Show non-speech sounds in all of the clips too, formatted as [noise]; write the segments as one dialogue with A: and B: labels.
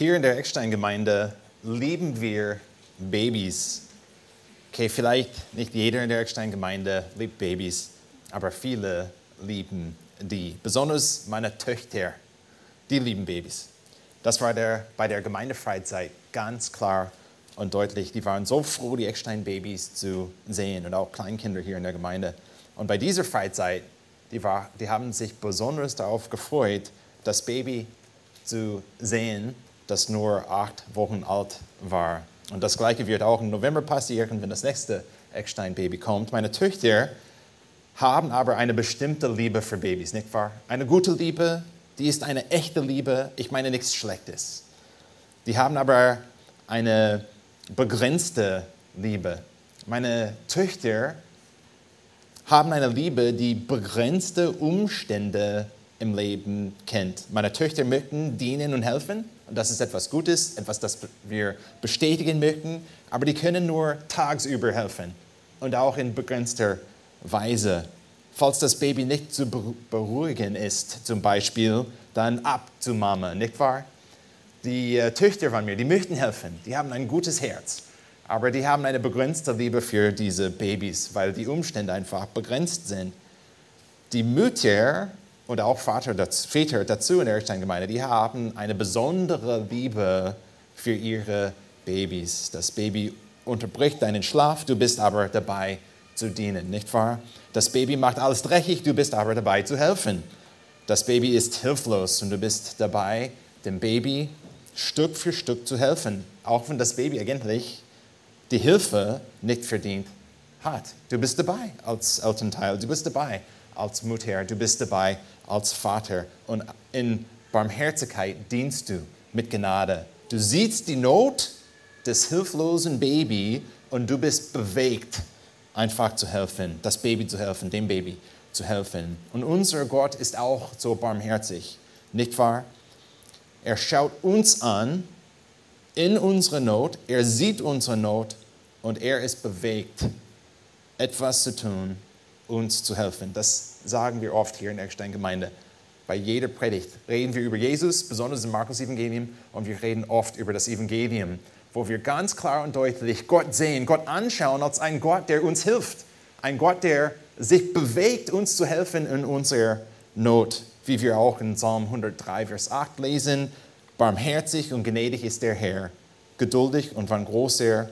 A: Hier in der Eckstein-Gemeinde lieben wir Babys. Okay, vielleicht nicht jeder in der Eckstein-Gemeinde liebt Babys, aber viele lieben die. Besonders meine Töchter, die lieben Babys. Das war der, bei der Gemeindefreizeit ganz klar und deutlich. Die waren so froh, die Eckstein-Babys zu sehen und auch Kleinkinder hier in der Gemeinde. Und bei dieser Freizeit, die, war, die haben sich besonders darauf gefreut, das Baby zu sehen, das nur acht Wochen alt war. Und das Gleiche wird auch im November passieren, wenn das nächste Eckstein-Baby kommt. Meine Töchter haben aber eine bestimmte Liebe für Babys, nicht wahr? Eine gute Liebe, die ist eine echte Liebe, ich meine nichts Schlechtes. Die haben aber eine begrenzte Liebe. Meine Töchter haben eine Liebe, die begrenzte Umstände im Leben kennt. Meine Töchter möchten dienen und helfen. Und das ist etwas Gutes, etwas, das wir bestätigen möchten. Aber die können nur tagsüber helfen und auch in begrenzter Weise. Falls das Baby nicht zu beruhigen ist, zum Beispiel, dann ab zu Mama, nicht wahr? Die äh, Töchter von mir, die möchten helfen, die haben ein gutes Herz, aber die haben eine begrenzte Liebe für diese Babys, weil die Umstände einfach begrenzt sind. Die Mütter und auch Vater, Väter dazu in der Ersteingemeinde, die haben eine besondere Liebe für ihre Babys. Das Baby unterbricht deinen Schlaf, du bist aber dabei zu dienen, nicht wahr? Das Baby macht alles dreckig, du bist aber dabei zu helfen. Das Baby ist hilflos und du bist dabei, dem Baby Stück für Stück zu helfen, auch wenn das Baby eigentlich die Hilfe nicht verdient hat. Du bist dabei als Elternteil, du bist dabei als Mutter, du bist dabei als Vater und in Barmherzigkeit dienst du mit Gnade. Du siehst die Not des hilflosen Baby und du bist bewegt, einfach zu helfen, das Baby zu helfen, dem Baby zu helfen. Und unser Gott ist auch so barmherzig, nicht wahr? Er schaut uns an in unserer Not, er sieht unsere Not und er ist bewegt, etwas zu tun, uns zu helfen. Das sagen wir oft hier in der Eckstein-Gemeinde. Bei jeder Predigt reden wir über Jesus, besonders im Markus-Evangelium, und wir reden oft über das Evangelium, wo wir ganz klar und deutlich Gott sehen, Gott anschauen als einen Gott, der uns hilft. Ein Gott, der sich bewegt, uns zu helfen in unserer Not, wie wir auch in Psalm 103, Vers 8 lesen. Barmherzig und gnädig ist der Herr, geduldig und von großer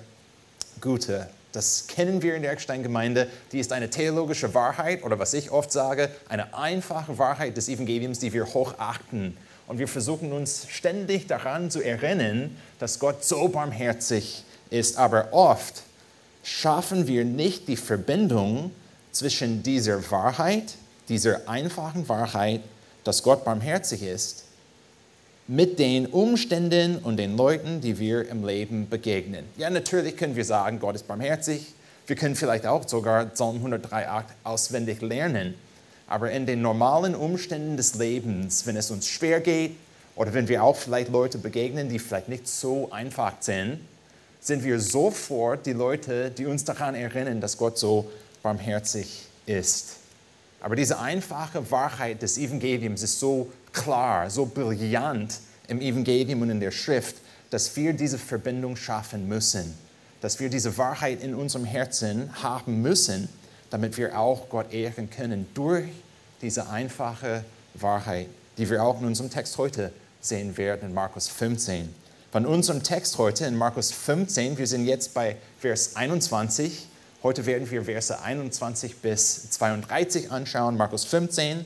A: Güte das kennen wir in der Eckstein-Gemeinde. Die ist eine theologische Wahrheit oder was ich oft sage, eine einfache Wahrheit des Evangeliums, die wir hochachten. Und wir versuchen uns ständig daran zu erinnern, dass Gott so barmherzig ist. Aber oft schaffen wir nicht die Verbindung zwischen dieser Wahrheit, dieser einfachen Wahrheit, dass Gott barmherzig ist, mit den Umständen und den Leuten, die wir im Leben begegnen. Ja, natürlich können wir sagen, Gott ist barmherzig. Wir können vielleicht auch sogar Psalm 103,8 auswendig lernen. Aber in den normalen Umständen des Lebens, wenn es uns schwer geht oder wenn wir auch vielleicht Leute begegnen, die vielleicht nicht so einfach sind, sind wir sofort die Leute, die uns daran erinnern, dass Gott so barmherzig ist. Aber diese einfache Wahrheit des Evangeliums ist so klar, so brillant im Evangelium und in der Schrift, dass wir diese Verbindung schaffen müssen, dass wir diese Wahrheit in unserem Herzen haben müssen, damit wir auch Gott ehren können durch diese einfache Wahrheit, die wir auch in unserem Text heute sehen werden in Markus 15. Von unserem Text heute in Markus 15, wir sind jetzt bei Vers 21, heute werden wir Verse 21 bis 32 anschauen, Markus 15.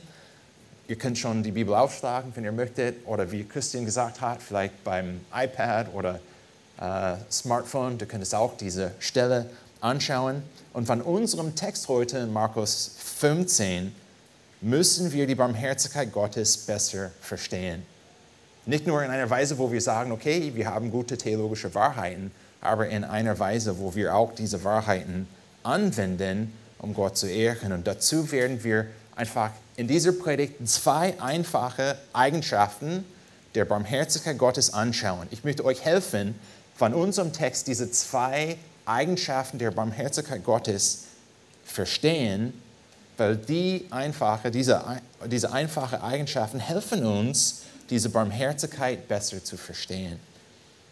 A: Ihr könnt schon die Bibel aufschlagen, wenn ihr möchtet, oder wie Christian gesagt hat, vielleicht beim iPad oder äh, Smartphone. Du könntest auch diese Stelle anschauen. Und von unserem Text heute in Markus 15 müssen wir die Barmherzigkeit Gottes besser verstehen. Nicht nur in einer Weise, wo wir sagen, okay, wir haben gute theologische Wahrheiten, aber in einer Weise, wo wir auch diese Wahrheiten anwenden, um Gott zu ehren. Und dazu werden wir einfach in dieser Predigt zwei einfache Eigenschaften der Barmherzigkeit Gottes anschauen. Ich möchte euch helfen, von unserem Text diese zwei Eigenschaften der Barmherzigkeit Gottes verstehen, weil die einfache, diese, diese einfache Eigenschaften helfen uns, diese Barmherzigkeit besser zu verstehen.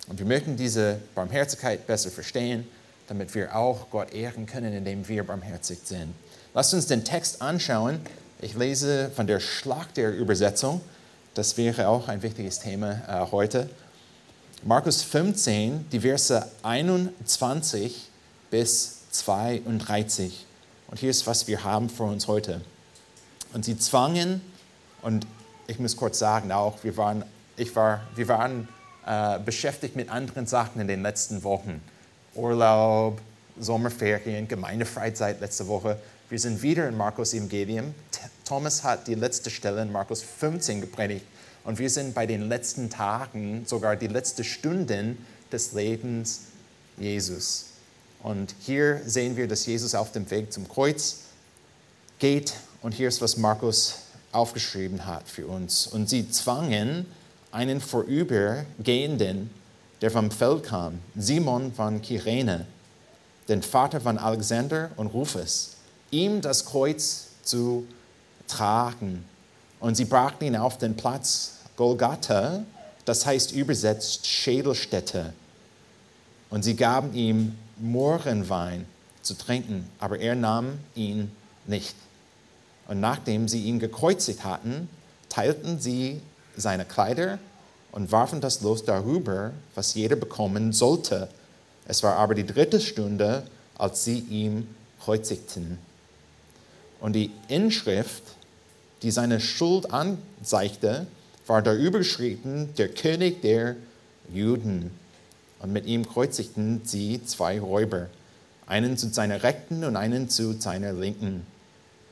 A: Und wir möchten diese Barmherzigkeit besser verstehen, damit wir auch Gott ehren können, indem wir barmherzig sind. Lasst uns den Text anschauen. Ich lese von der Schlacht der Übersetzung. Das wäre auch ein wichtiges Thema äh, heute. Markus 15, die Verse 21 bis 32. Und hier ist, was wir haben für uns heute. Und sie zwangen, und ich muss kurz sagen auch, wir waren, ich war, wir waren äh, beschäftigt mit anderen Sachen in den letzten Wochen. Urlaub, Sommerferien, Gemeindefreizeit letzte Woche. Wir sind wieder in Markus Evangelium. Thomas hat die letzte Stelle in Markus 15 gepredigt. Und wir sind bei den letzten Tagen, sogar die letzten Stunden des Lebens Jesus. Und hier sehen wir, dass Jesus auf dem Weg zum Kreuz geht. Und hier ist, was Markus aufgeschrieben hat für uns. Und sie zwangen einen Vorübergehenden, der vom Feld kam, Simon von Kyrene, den Vater von Alexander und Rufus, ihm das Kreuz zu tragen. Und sie brachten ihn auf den Platz Golgatha, das heißt übersetzt Schädelstätte. Und sie gaben ihm Mohrenwein zu trinken, aber er nahm ihn nicht. Und nachdem sie ihn gekreuzigt hatten, teilten sie seine Kleider und warfen das Los darüber, was jeder bekommen sollte. Es war aber die dritte Stunde, als sie ihn kreuzigten. Und die Inschrift, die seine Schuld anzeigte, war darüber geschrieben, der König der Juden. Und mit ihm kreuzigten sie zwei Räuber, einen zu seiner Rechten und einen zu seiner Linken.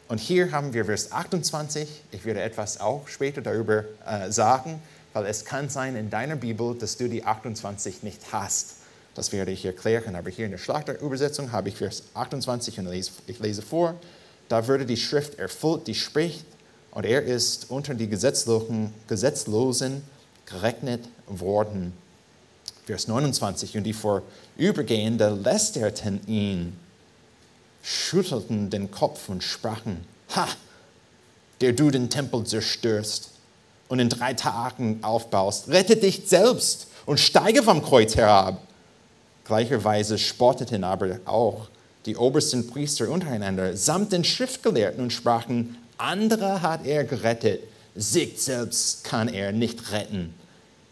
A: Und hier haben wir Vers 28. Ich werde etwas auch später darüber äh, sagen, weil es kann sein in deiner Bibel, dass du die 28 nicht hast. Das werde ich erklären. Aber hier in der Schlachterübersetzung habe ich Vers 28 und ich lese vor. Da würde die Schrift erfüllt, die spricht, und er ist unter die Gesetzlosen, Gesetzlosen gerechnet worden. Vers 29. Und die Vorübergehende lästerten ihn, schüttelten den Kopf und sprachen: Ha, der du den Tempel zerstörst und in drei Tagen aufbaust, rette dich selbst und steige vom Kreuz herab. Gleicherweise spotteten aber auch die obersten Priester untereinander samt den Schriftgelehrten und sprachen, andere hat er gerettet, sich selbst kann er nicht retten.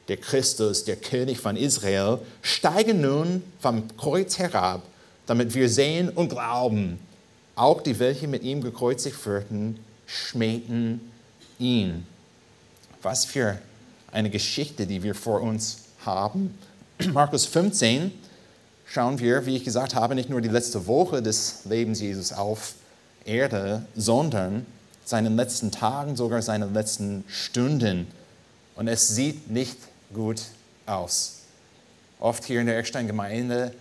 A: Der Christus, der König von Israel, steige nun vom Kreuz herab, damit wir sehen und glauben. Auch die, welche mit ihm gekreuzigt wurden, schmähten ihn. Was für eine Geschichte, die wir vor uns haben. [clears throat] Markus 15 schauen wir, wie ich gesagt habe, nicht nur die letzte Woche des Lebens Jesus auf Erde, sondern seinen letzten Tagen, sogar seine letzten Stunden. Und es sieht nicht gut aus. Oft hier in der Eckstein-Gemeinde,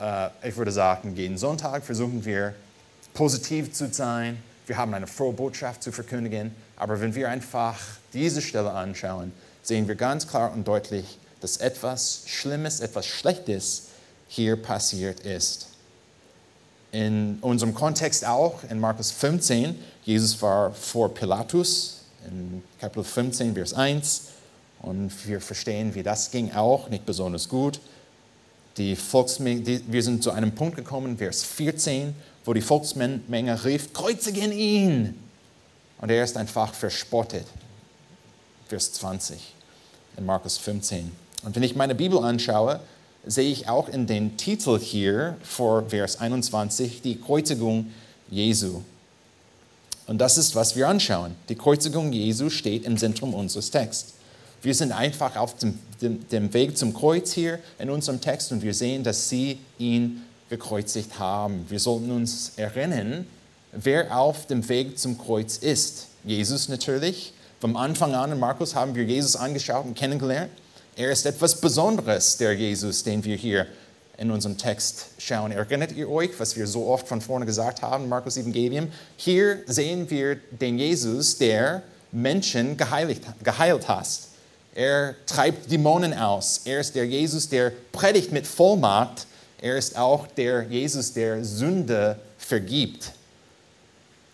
A: äh, ich würde sagen, jeden Sonntag versuchen wir positiv zu sein. Wir haben eine frohe Botschaft zu verkündigen. Aber wenn wir einfach diese Stelle anschauen, sehen wir ganz klar und deutlich, dass etwas Schlimmes, etwas Schlechtes hier passiert ist in unserem Kontext auch, in Markus 15, Jesus war vor Pilatus, in Kapitel 15, Vers 1. Und wir verstehen, wie das ging auch, nicht besonders gut. Die Volksmenge, wir sind zu einem Punkt gekommen, Vers 14, wo die Volksmenge rief, kreuzigen ihn. Und er ist einfach verspottet. Vers 20 in Markus 15. Und wenn ich meine Bibel anschaue, sehe ich auch in den Titel hier vor Vers 21 die Kreuzigung Jesu. Und das ist, was wir anschauen. Die Kreuzigung Jesu steht im Zentrum unseres Texts. Wir sind einfach auf dem, dem, dem, Weg zum Kreuz hier in unserem Text und wir sehen, dass sie ihn gekreuzigt haben. Wir sollten uns erinnern, wer auf dem Weg zum Kreuz ist. Jesus natürlich. Vom Anfang an in Markus haben wir Jesus angeschaut und kennengelernt. Er ist etwas Besonderes, der Jesus, den wir hier in unserem Text schauen. Erinnert ihr euch, was wir so oft von vorne gesagt haben, Markus Evangelium? Hier sehen wir den Jesus, der Menschen geheiligt, geheilt hat. Er treibt Dämonen aus. Er ist der Jesus, der predigt mit Vollmacht. Er ist auch der Jesus, der Sünde vergibt.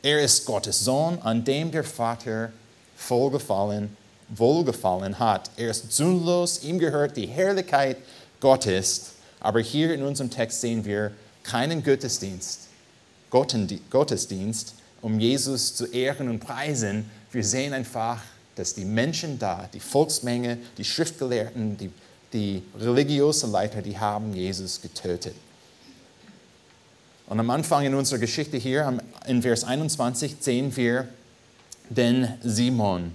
A: Er ist Gottes Sohn, an dem der Vater vollgefallen wohlgefallen hat. Er ist sündlos, ihm gehört die Herrlichkeit Gott ist. Aber hier in unserem Text sehen wir keinen Gottesdienst, Gottesdienst, um Jesus zu ehren und preisen. Wir sehen einfach, dass die Menschen da, die Volksmenge, die Schriftgelehrten, die, die religiösen Leiter, die haben Jesus getötet. Und am Anfang in unserer Geschichte hier, in Vers 21, sehen wir den Simon.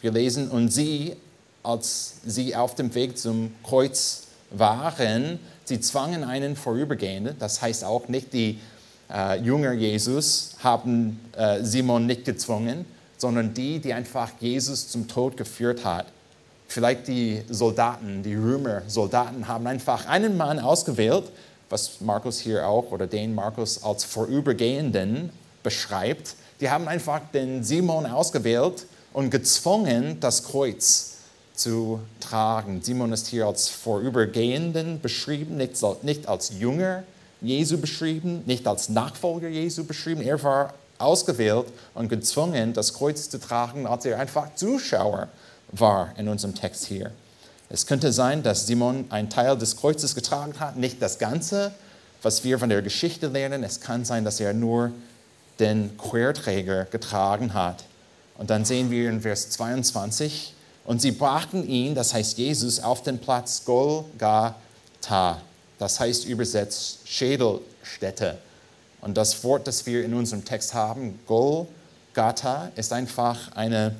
A: Wir lesen, und sie, als sie auf dem Weg zum Kreuz waren, sie zwangen einen Vorübergehenden, das heißt auch nicht die äh, Jünger Jesus haben äh, Simon nicht gezwungen, sondern die, die einfach Jesus zum Tod geführt hat. Vielleicht die Soldaten, die Römer, Soldaten haben einfach einen Mann ausgewählt, was Markus hier auch oder den Markus als Vorübergehenden beschreibt. Die haben einfach den Simon ausgewählt und gezwungen, das Kreuz zu tragen. Simon ist hier als Vorübergehenden beschrieben, nicht als Jünger Jesu beschrieben, nicht als Nachfolger Jesu beschrieben. Er war ausgewählt und gezwungen, das Kreuz zu tragen, als er einfach Zuschauer war in unserem Text hier. Es könnte sein, dass Simon einen Teil des Kreuzes getragen hat, nicht das Ganze, was wir von der Geschichte lernen. Es kann sein, dass er nur den Querträger getragen hat. Und dann sehen wir in Vers 22, und sie brachten ihn, das heißt Jesus, auf den Platz Golgatha. Das heißt übersetzt Schädelstätte. Und das Wort, das wir in unserem Text haben, Golgatha, ist einfach eine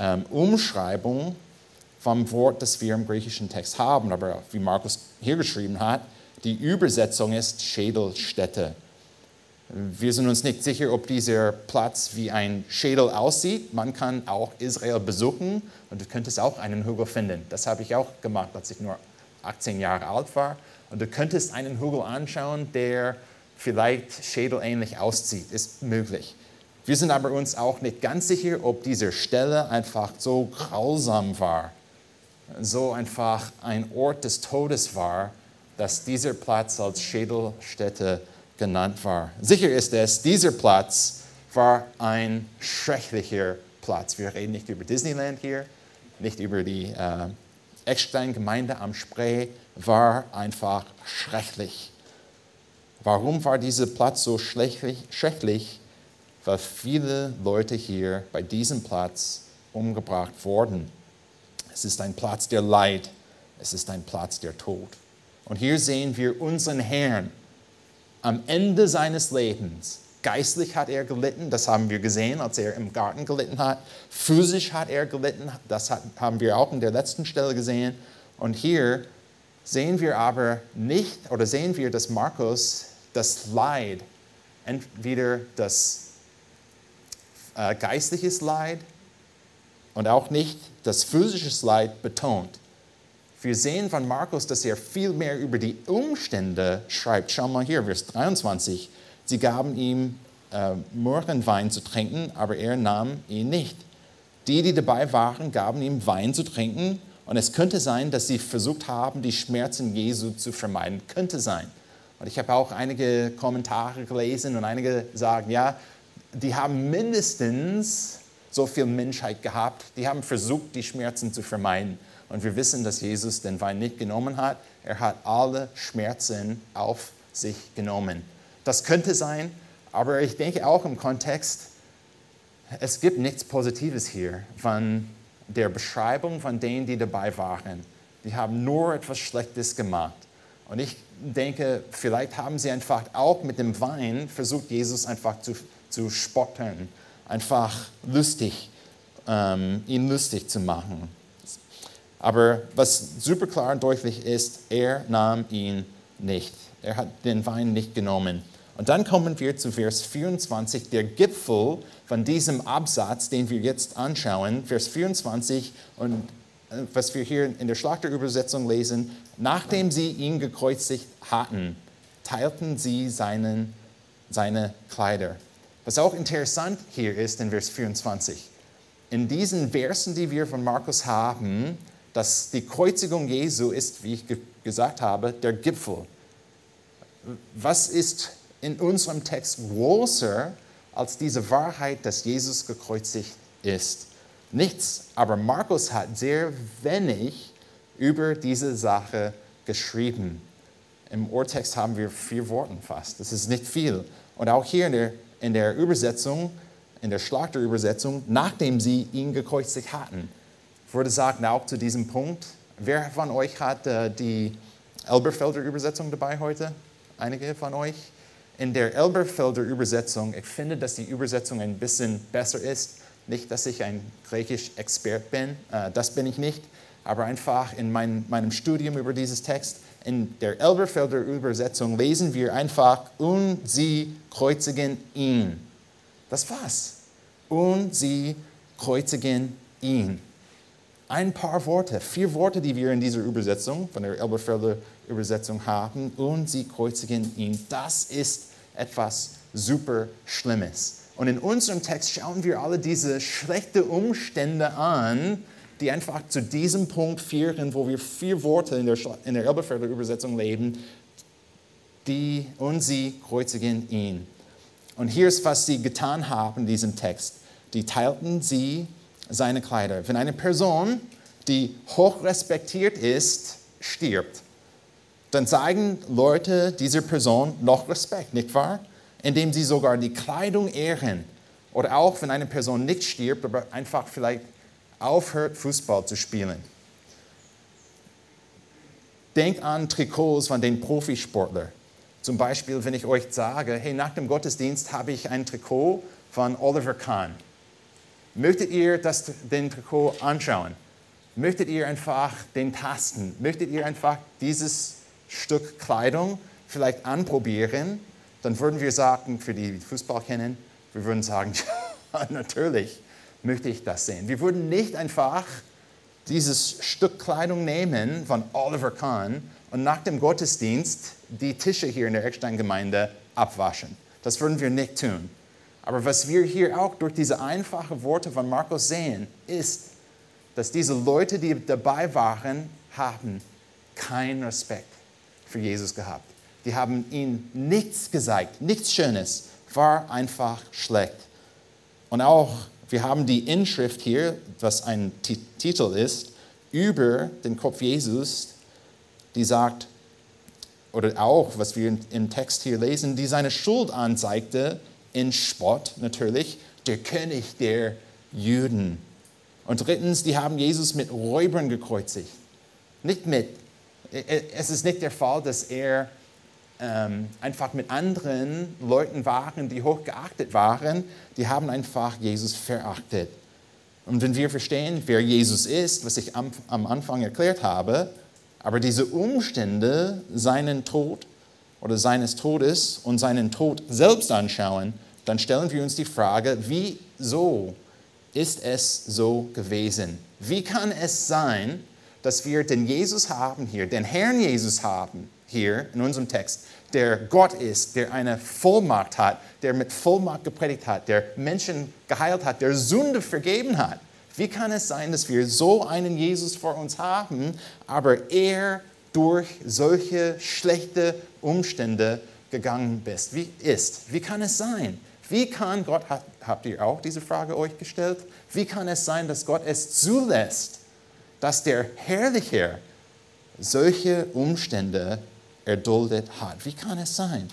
A: ähm, Umschreibung vom Wort, das wir im griechischen Text haben, aber wie Markus hier geschrieben hat, die Übersetzung ist Schädelstätte. Wir sind uns nicht sicher, ob dieser Platz wie ein Schädel aussieht. Man kann auch Israel besuchen und du könntest auch einen Hügel finden. Das habe ich auch gemacht, als ich nur 18 Jahre alt war. Und du könntest einen Hügel anschauen, der vielleicht schädelähnlich aussieht. Ist möglich. Wir sind aber uns auch nicht ganz sicher, ob diese Stelle einfach so grausam war so einfach ein Ort des Todes war, dass dieser Platz als Schädelstätte genannt war. Sicher ist es, dieser Platz war ein schrecklicher Platz. Wir reden nicht über Disneyland hier, nicht über die äh, Eckstein-Gemeinde am Spree, war einfach schrecklich. Warum war dieser Platz so schrecklich? schrecklich? Weil viele Leute hier bei diesem Platz umgebracht wurden. Es ist ein Platz der Leid. Es ist ein Platz der Tod. Und hier sehen wir unseren Herrn am Ende seines Lebens. Geistlich hat er gelitten, das haben wir gesehen, als er im Garten gelitten hat. Physisch hat er gelitten, das haben wir auch in der letzten Stelle gesehen. Und hier sehen wir aber nicht, oder sehen wir, dass Markus das Leid, entweder das äh, geistliches Leid und auch nicht das physische Leid betont. Wir sehen von Markus, dass er viel mehr über die Umstände schreibt. Schau mal hier, Vers 23. Sie gaben ihm äh, Myrrhenwein zu trinken, aber er nahm ihn nicht. Die, die dabei waren, gaben ihm Wein zu trinken. Und es könnte sein, dass sie versucht haben, die Schmerzen Jesu zu vermeiden. Könnte sein. Und ich habe auch einige Kommentare gelesen und einige sagen, ja, die haben mindestens so viel Menschheit gehabt, die haben versucht, die Schmerzen zu vermeiden. Und wir wissen, dass Jesus den Wein nicht genommen hat. Er hat alle Schmerzen auf sich genommen. Das könnte sein, aber ich denke auch im Kontext, es gibt nichts Positives hier von der Beschreibung von denen, die dabei waren. Die haben nur etwas Schlechtes gemacht. Und ich denke, vielleicht haben sie einfach auch mit dem Wein versucht, Jesus einfach zu, zu spotten einfach lustig, ähm, ihn lustig zu machen. Aber was super klar und deutlich ist, er nahm ihn nicht. Er hat den Wein nicht genommen. Und dann kommen wir zu Vers 24, der Gipfel von diesem Absatz, den wir jetzt anschauen. Vers 24 und äh, was wir hier in der Schlachterübersetzung lesen, nachdem sie ihn gekreuzigt hatten, teilten sie seinen, seine Kleider. Was auch interessant hier ist in Vers 24. In diesen Versen, die wir von Markus haben, dass die Kreuzigung Jesu ist, wie ich ge gesagt habe, der Gipfel. Was ist in unserem Text größer als diese Wahrheit, dass Jesus gekreuzigt ist? Nichts. Aber Markus hat sehr wenig über diese Sache geschrieben. Im Urtext haben wir vier Worte fast. Das ist nicht viel. Und auch hier in der, in der Übersetzung, in der Schlachterübersetzung, nachdem sie ihn gekreuzigt hatten, wurde gesagt, auch zu diesem Punkt, wer von euch hat äh, die Elberfelder Übersetzung dabei heute? Einige von euch? In der Elberfelder Übersetzung, ich finde, dass die Übersetzung ein bisschen besser ist. Nicht, dass ich ein Griechisch-Expert bin, äh, das bin ich nicht, aber einfach in mein, meinem Studium über dieses Text, in der Elberfelder Übersetzung lesen wir einfach, und sie kreuzigen ihn. Das war's. Und sie kreuzigen ihn. Ein paar Worte, vier Worte, die wir in dieser Übersetzung, von der Elberfelder Übersetzung haben, und sie kreuzigen ihn. Das ist etwas super Schlimmes. Und in unserem Text schauen wir alle diese schlechten Umstände an, die einfach zu diesem Punkt führen, wo wir vier Worte in der, in der Elberfelder Übersetzung leben, die und sie kreuzigen ihn. Und hier ist, was sie getan haben in diesem Text. Die teilten sie seine Kleider. Wenn eine Person, die hoch respektiert ist, stirbt, dann zeigen Leute dieser Person noch Respekt, nicht wahr? Indem sie sogar die Kleidung ehren. Oder auch, wenn eine Person nicht stirbt, aber einfach vielleicht aufhört, Fußball zu spielen. Denkt an Trikots von den Profisportlern. Zum Beispiel, wenn ich euch sage, hey, nach dem Gottesdienst habe ich ein Trikot von Oliver Kahn. Möchtet ihr das, den Trikot anschauen? Möchtet ihr einfach den tasten? Möchtet ihr einfach dieses Stück Kleidung vielleicht anprobieren? Dann würden wir sagen, für die, die Fußball kennen, wir würden sagen, [laughs] ja, natürlich möchte ich das sehen. Wir würden nicht einfach dieses Stück Kleidung nehmen von Oliver Kahn und nach dem Gottesdienst die Tische hier in der Eckstein-Gemeinde abwaschen. Das würden wir nicht tun. Aber was wir hier auch durch diese einfachen Worte von Markus sehen, ist, dass diese Leute, die dabei waren, haben keinen Respekt für Jesus gehabt. Die haben ihm nichts gesagt, nichts Schönes, war einfach schlecht. Und auch wir haben die Inschrift hier, was ein T Titel ist, über den Kopf Jesus, die sagt, oder auch, was wir im Text hier lesen, die seine Schuld anzeigte, in Spott natürlich, der König der Juden. Und drittens, die haben Jesus mit Räubern gekreuzigt. Nicht mit, es ist nicht der Fall, dass er ähm, einfach mit anderen Leuten waren, die hochgeachtet waren, die haben einfach Jesus verachtet. Und wenn wir verstehen, wer Jesus ist, was ich am, am Anfang erklärt habe, aber diese Umstände, seinen Tod oder seines Todes und seinen Tod selbst anschauen, dann stellen wir uns die Frage, wieso ist es so gewesen? Wie kann es sein, dass wir den Jesus haben hier, den Herrn Jesus haben, hier in unserem Text, der Gott ist, der eine Vollmacht hat, der mit Vollmacht gepredigt hat, der Menschen geheilt hat, der Sünde vergeben hat. Wie kann es sein, dass wir so einen Jesus vor uns haben, aber er durch solche schlechte Umstände gegangen ist? Wie ist? Wie kann es sein? Wie kann Gott, habt ihr auch diese Frage euch gestellt? Wie kann es sein, dass Gott es zulässt, dass der Herrliche solche Umstände erduldet hat. Wie kann es sein?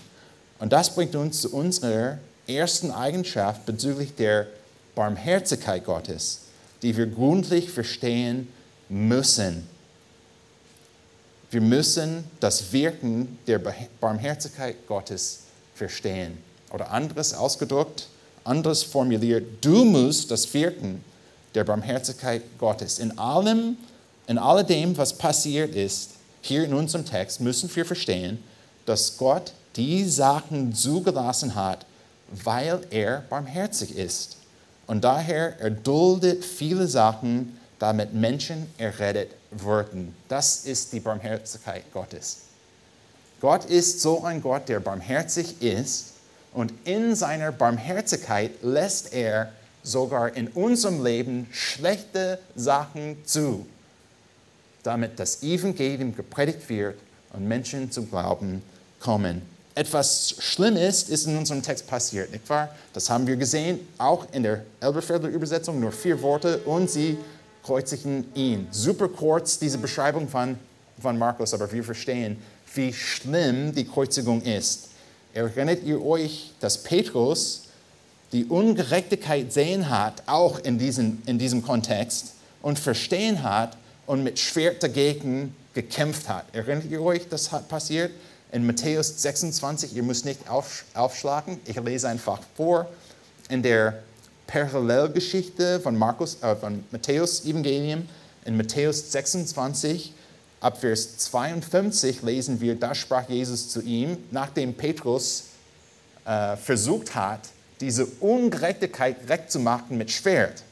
A: Und das bringt uns zu unserer ersten Eigenschaft bezüglich der Barmherzigkeit Gottes, die wir gründlich verstehen müssen. Wir müssen das Wirken der Barmherzigkeit Gottes verstehen. Oder anderes ausgedrückt, anderes formuliert, du musst das Wirken der Barmherzigkeit Gottes in allem, in alledem, was passiert ist, hier in unserem Text müssen wir verstehen, dass Gott die Sachen zugelassen hat, weil er barmherzig ist. Und daher erduldet viele Sachen, damit Menschen errettet würden. Das ist die Barmherzigkeit Gottes. Gott ist so ein Gott, der barmherzig ist und in seiner Barmherzigkeit lässt er sogar in unserem Leben schlechte Sachen zu damit das Evangelium gepredigt wird und Menschen zum Glauben kommen. Etwas Schlimmes ist in unserem Text passiert, nicht wahr? Das haben wir gesehen, auch in der Elberfelder Übersetzung, nur vier Worte und sie kreuzigen ihn. Super kurz diese Beschreibung von von Markus, aber wir verstehen, wie schlimm die Kreuzigung ist. Erinnert ihr euch, dass Petrus die Ungerechtigkeit sehen hat, auch in diesem, in diesem Kontext, und verstehen hat und mit Schwert dagegen gekämpft hat? Erinnert ihr euch, das hat passiert? In Matthäus 26, ihr müsst nicht aufschlagen, ich lese einfach vor. In der Parallelgeschichte von, Markus, äh, von Matthäus Evangelium, in Matthäus 26, ab Vers 52 lesen wir, da sprach Jesus zu ihm, nachdem Petrus äh, versucht hat, diese Ungerechtigkeit recht zu machen mit Schwert.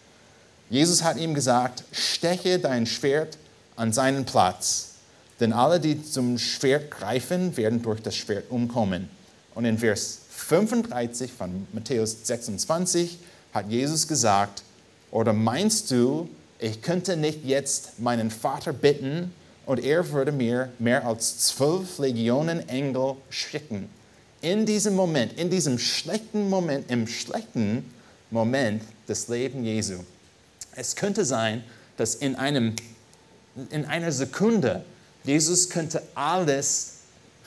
A: Jesus hat ihm gesagt, steche dein Schwert an seinen Platz, denn alle, die zum Schwert greifen, werden durch das Schwert umkommen. Und in Vers 35 von Matthäus 26 hat Jesus gesagt, oder meinst du, ich könnte nicht jetzt meinen Vater bitten und er würde mir mehr als zwölf Legionen Engel schicken? In diesem Moment, in diesem schlechten Moment, im schlechten Moment des Lebens Jesu. Es könnte sein, dass in, einem, in einer Sekunde Jesus könnte alles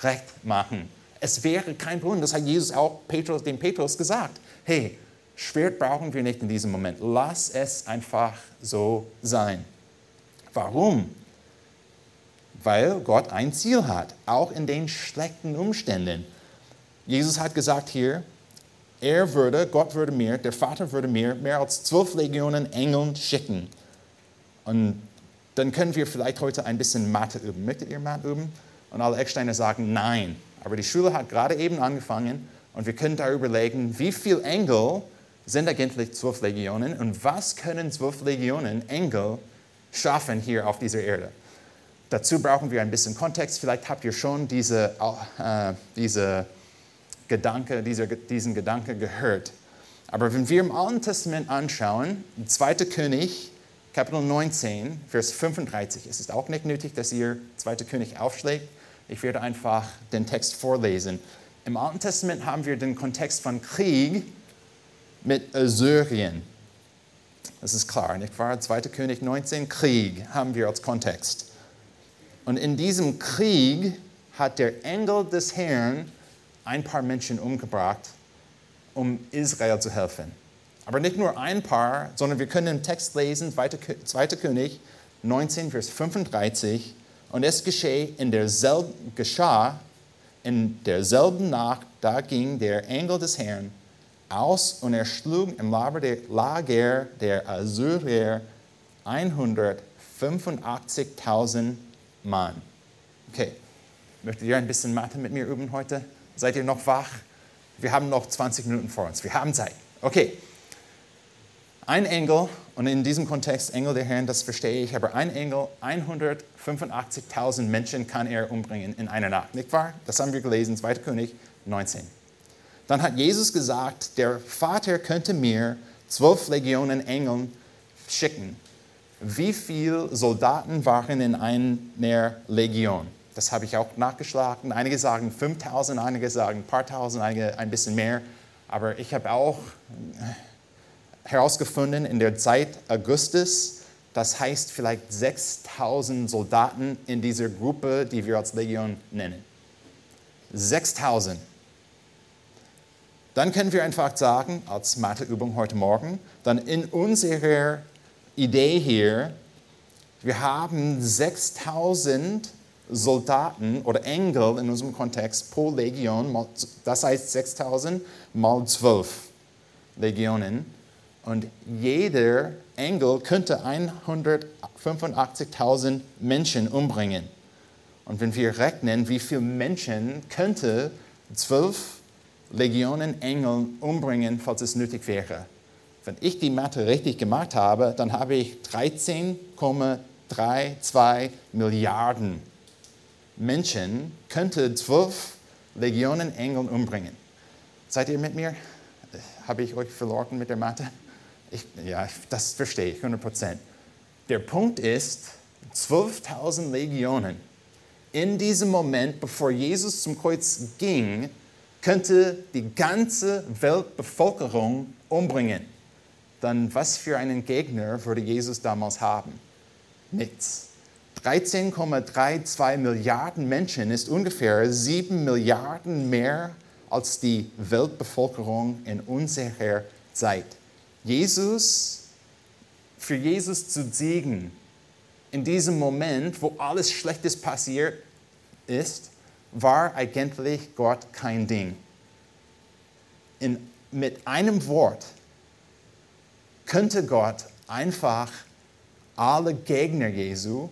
A: recht machen. Es wäre kein Problem. Das hat Jesus auch Petrus, dem Petrus gesagt. Hey, Schwert brauchen wir nicht in diesem Moment. Lass es einfach so sein. Warum? Weil Gott ein Ziel hat, auch in den schlechten Umständen. Jesus hat gesagt hier, er würde, Gott würde mir, der Vater würde mir mehr als zwölf Legionen Engeln schicken. Und dann können wir vielleicht heute ein bisschen Mathe üben. Möchtet ihr Mathe üben? Und alle Ecksteiner sagen nein. Aber die Schule hat gerade eben angefangen und wir können darüber überlegen, wie viele Engel sind eigentlich zwölf Legionen und was können zwölf Legionen Engel schaffen hier auf dieser Erde. Dazu brauchen wir ein bisschen Kontext. Vielleicht habt ihr schon diese, äh, diese Gedanke, diese, diesen Gedanke gehört. Aber wenn wir im Alten Testament anschauen, 2. König, Kapitel 19, Vers 35, es ist auch nicht nötig, dass ihr 2. König aufschlägt. Ich werde einfach den Text vorlesen. Im Alten Testament haben wir den Kontext von Krieg mit Assyrien. Das ist klar, nicht wahr? 2. König 19, Krieg haben wir als Kontext. Und in diesem Krieg hat der Engel des Herrn ein paar Menschen umgebracht, um Israel zu helfen. Aber nicht nur ein paar, sondern wir können im Text lesen, 2. König 19, Vers 35, und es geschah in derselben, geschah in derselben Nacht, da ging der Engel des Herrn aus und er schlug im Lager der Assyrier 185.000 Mann. Okay, möchtet ihr ein bisschen Mathe mit mir üben heute? Seid ihr noch wach? Wir haben noch 20 Minuten vor uns. Wir haben Zeit. Okay. Ein Engel, und in diesem Kontext Engel der Herrn, das verstehe ich, aber ein Engel, 185.000 Menschen kann er umbringen in einer Nacht, nicht wahr? Das haben wir gelesen, 2. König 19. Dann hat Jesus gesagt, der Vater könnte mir zwölf Legionen Engeln schicken. Wie viele Soldaten waren in einer Legion? Das habe ich auch nachgeschlagen. Einige sagen 5000, einige sagen ein paar tausend, einige ein bisschen mehr. Aber ich habe auch herausgefunden, in der Zeit Augustus, das heißt vielleicht 6000 Soldaten in dieser Gruppe, die wir als Legion nennen. 6000. Dann können wir einfach sagen, als Matheübung heute Morgen, dann in unserer Idee hier, wir haben 6000 Soldaten oder Engel in unserem Kontext pro Legion, das heißt 6000 mal 12 Legionen. Und jeder Engel könnte 185.000 Menschen umbringen. Und wenn wir rechnen, wie viele Menschen könnte 12 Legionen Engel umbringen, falls es nötig wäre. Wenn ich die Mathe richtig gemacht habe, dann habe ich 13,32 Milliarden Menschen könnte 12 Legionen Engel umbringen. Seid ihr mit mir? Habe ich euch verloren mit der Mathe? Ich, ja, das verstehe ich 100 Prozent. Der Punkt ist, 12.000 Legionen in diesem Moment, bevor Jesus zum Kreuz ging, könnte die ganze Weltbevölkerung umbringen. Dann was für einen Gegner würde Jesus damals haben? Nichts. 13,32 Milliarden Menschen ist ungefähr 7 Milliarden mehr als die Weltbevölkerung in unserer Zeit. Jesus, für Jesus zu siegen, in diesem Moment, wo alles Schlechtes passiert ist, war eigentlich Gott kein Ding. In, mit einem Wort könnte Gott einfach alle Gegner Jesu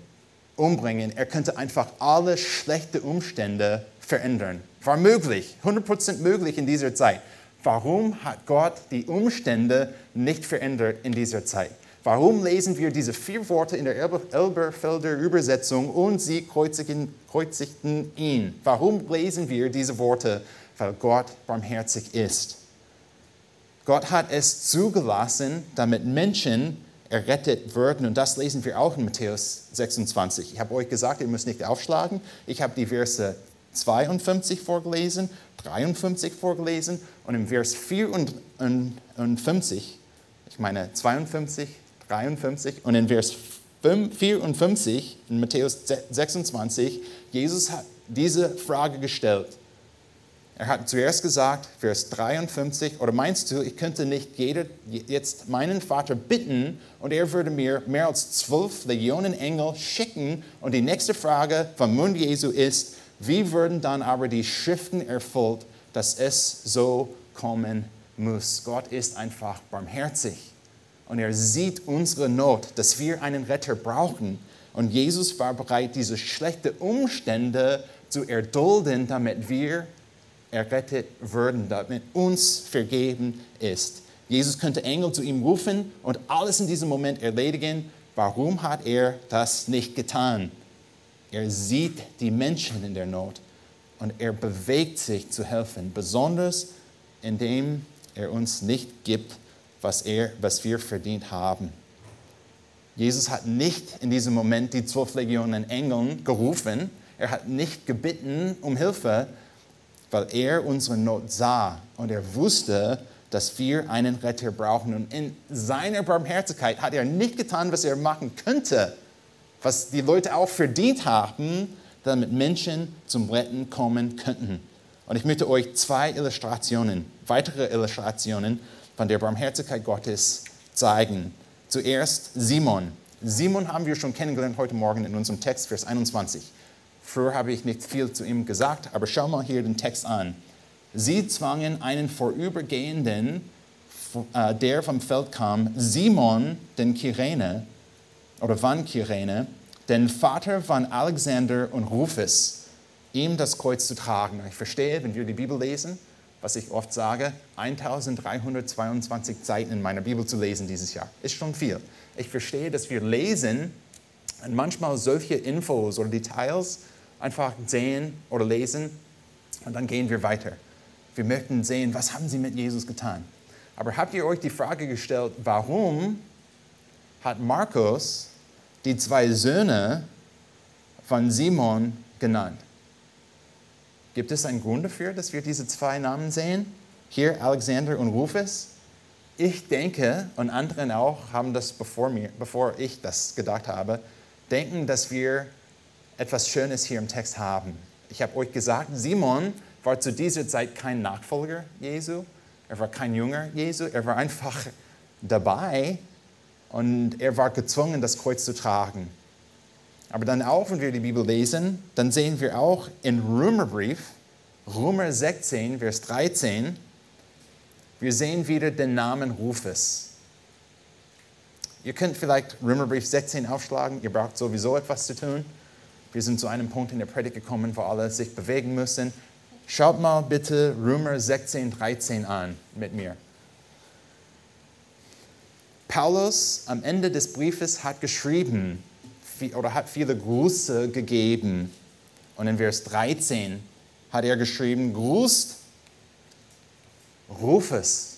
A: umbringen. Er könnte einfach alle schlechten Umstände verändern. War möglich, 100% möglich in dieser Zeit. Warum hat Gott die Umstände nicht verändert in dieser Zeit? Warum lesen wir diese vier Worte in der Elberfelder Übersetzung und sie kreuzigten ihn? Warum lesen wir diese Worte? Weil Gott barmherzig ist. Gott hat es zugelassen, damit Menschen errettet würden. Und das lesen wir auch in Matthäus 26. Ich habe euch gesagt, ihr müsst nicht aufschlagen. Ich habe die Verse 52 vorgelesen, 53 vorgelesen und im Vers 54, ich meine 52, 53 und in Vers 54 in Matthäus 26, Jesus hat diese Frage gestellt. Er hat zuerst gesagt, Vers 53, oder meinst du, ich könnte nicht jetzt meinen Vater bitten und er würde mir mehr als zwölf Legionen Engel schicken? Und die nächste Frage vom Mund Jesu ist, wie würden dann aber die Schriften erfüllt, dass es so kommen muss? Gott ist einfach barmherzig und er sieht unsere Not, dass wir einen Retter brauchen. Und Jesus war bereit, diese schlechten Umstände zu erdulden, damit wir errettet würden, damit uns vergeben ist. Jesus könnte Engel zu ihm rufen und alles in diesem Moment erledigen. Warum hat er das nicht getan? Er sieht die Menschen in der Not und er bewegt sich zu helfen, besonders indem er uns nicht gibt, was, er, was wir verdient haben. Jesus hat nicht in diesem Moment die zwölf Legionen Engeln gerufen, er hat nicht gebeten um Hilfe, weil er unsere Not sah und er wusste, dass wir einen Retter brauchen. Und in seiner Barmherzigkeit hat er nicht getan, was er machen könnte, was die Leute auch verdient haben, damit Menschen zum Retten kommen könnten. Und ich möchte euch zwei Illustrationen, weitere Illustrationen von der Barmherzigkeit Gottes zeigen. Zuerst Simon. Simon haben wir schon kennengelernt heute Morgen in unserem Text, Vers 21. Früher habe ich nicht viel zu ihm gesagt, aber schau mal hier den Text an. Sie zwangen einen Vorübergehenden, äh, der vom Feld kam, Simon, den Kyrene, oder von Kyrene, den Vater von Alexander und Rufus, ihm das Kreuz zu tragen. Ich verstehe, wenn wir die Bibel lesen, was ich oft sage, 1322 Seiten in meiner Bibel zu lesen dieses Jahr. Ist schon viel. Ich verstehe, dass wir lesen und manchmal solche Infos oder Details einfach sehen oder lesen und dann gehen wir weiter. Wir möchten sehen, was haben sie mit Jesus getan. Aber habt ihr euch die Frage gestellt, warum hat Markus die zwei Söhne von Simon genannt? Gibt es einen Grund dafür, dass wir diese zwei Namen sehen? Hier Alexander und Rufus. Ich denke, und anderen auch haben das bevor, mir, bevor ich das gedacht habe, denken, dass wir etwas Schönes hier im Text haben. Ich habe euch gesagt, Simon war zu dieser Zeit kein Nachfolger Jesu, er war kein Jünger Jesu, er war einfach dabei und er war gezwungen, das Kreuz zu tragen. Aber dann auch, wenn wir die Bibel lesen, dann sehen wir auch in Römerbrief, Römer 16, Vers 13, wir sehen wieder den Namen Rufus. Ihr könnt vielleicht Römerbrief 16 aufschlagen, ihr braucht sowieso etwas zu tun. Wir sind zu einem Punkt in der Predigt gekommen, wo alle sich bewegen müssen. Schaut mal bitte Römer 16, 13 an mit mir. Paulus am Ende des Briefes hat geschrieben oder hat viele Grüße gegeben. Und in Vers 13 hat er geschrieben, grüßt Rufus.